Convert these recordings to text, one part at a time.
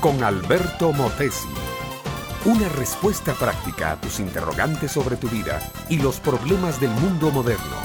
con Alberto Motesi. Una respuesta práctica a tus interrogantes sobre tu vida y los problemas del mundo moderno.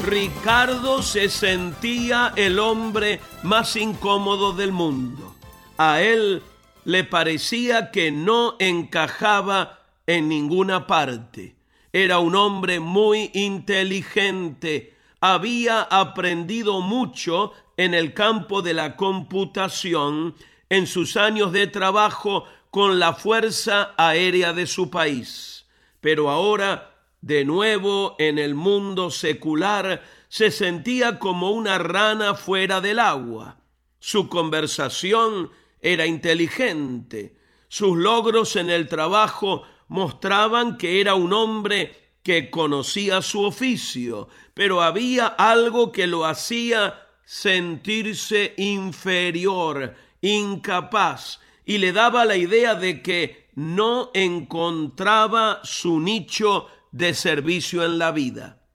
Ricardo se sentía el hombre más incómodo del mundo. A él le parecía que no encajaba en ninguna parte. Era un hombre muy inteligente, había aprendido mucho en el campo de la computación en sus años de trabajo con la Fuerza Aérea de su país. Pero ahora, de nuevo en el mundo secular, se sentía como una rana fuera del agua. Su conversación era inteligente. Sus logros en el trabajo mostraban que era un hombre que conocía su oficio, pero había algo que lo hacía sentirse inferior, incapaz, y le daba la idea de que no encontraba su nicho de servicio en la vida.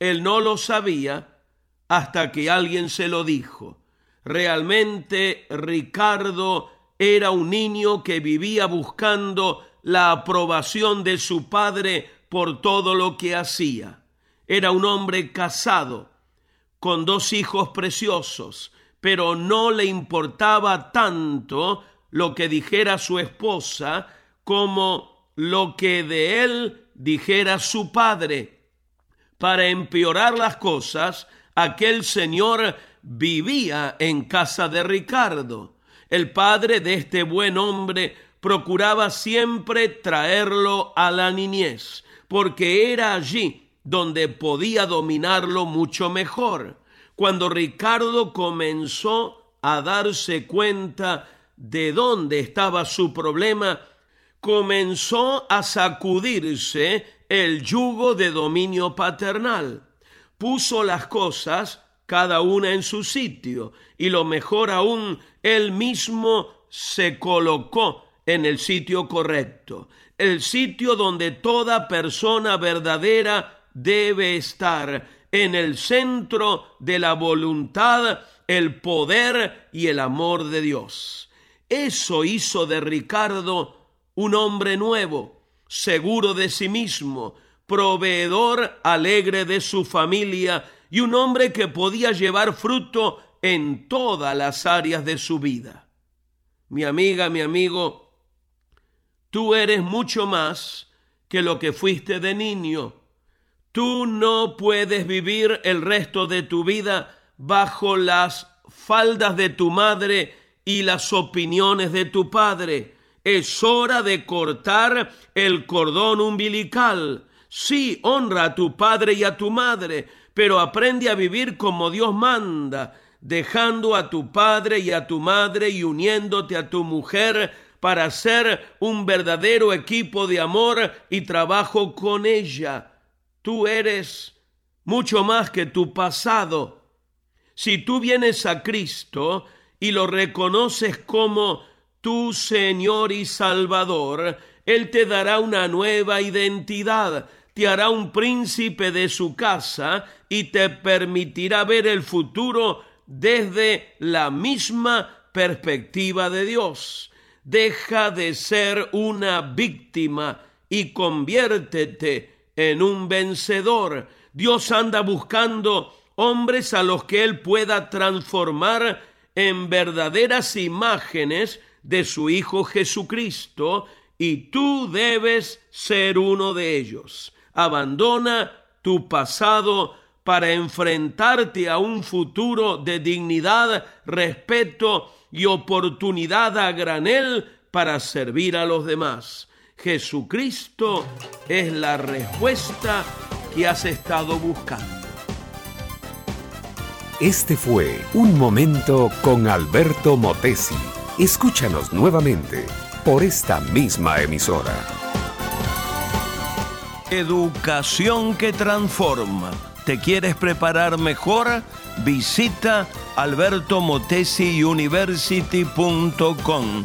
Él no lo sabía hasta que alguien se lo dijo. Realmente Ricardo era un niño que vivía buscando la aprobación de su padre por todo lo que hacía. Era un hombre casado, con dos hijos preciosos, pero no le importaba tanto lo que dijera su esposa como lo que de él dijera su padre. Para empeorar las cosas, aquel señor vivía en casa de Ricardo. El padre de este buen hombre procuraba siempre traerlo a la niñez porque era allí donde podía dominarlo mucho mejor. Cuando Ricardo comenzó a darse cuenta de dónde estaba su problema, comenzó a sacudirse el yugo de dominio paternal. Puso las cosas cada una en su sitio y lo mejor aún, él mismo se colocó en el sitio correcto el sitio donde toda persona verdadera debe estar, en el centro de la voluntad, el poder y el amor de Dios. Eso hizo de Ricardo un hombre nuevo, seguro de sí mismo, proveedor alegre de su familia y un hombre que podía llevar fruto en todas las áreas de su vida. Mi amiga, mi amigo, Tú eres mucho más que lo que fuiste de niño. Tú no puedes vivir el resto de tu vida bajo las faldas de tu madre y las opiniones de tu padre. Es hora de cortar el cordón umbilical. Sí, honra a tu padre y a tu madre, pero aprende a vivir como Dios manda, dejando a tu padre y a tu madre y uniéndote a tu mujer para ser un verdadero equipo de amor y trabajo con ella. Tú eres mucho más que tu pasado. Si tú vienes a Cristo y lo reconoces como tu Señor y Salvador, Él te dará una nueva identidad, te hará un príncipe de su casa y te permitirá ver el futuro desde la misma perspectiva de Dios. Deja de ser una víctima y conviértete en un vencedor. Dios anda buscando hombres a los que Él pueda transformar en verdaderas imágenes de su Hijo Jesucristo y tú debes ser uno de ellos. Abandona tu pasado para enfrentarte a un futuro de dignidad, respeto y oportunidad a granel para servir a los demás. Jesucristo es la respuesta que has estado buscando. Este fue Un Momento con Alberto Motesi. Escúchanos nuevamente por esta misma emisora. Educación que transforma. ¿Te quieres preparar mejor? Visita albertomotesiuniversity.com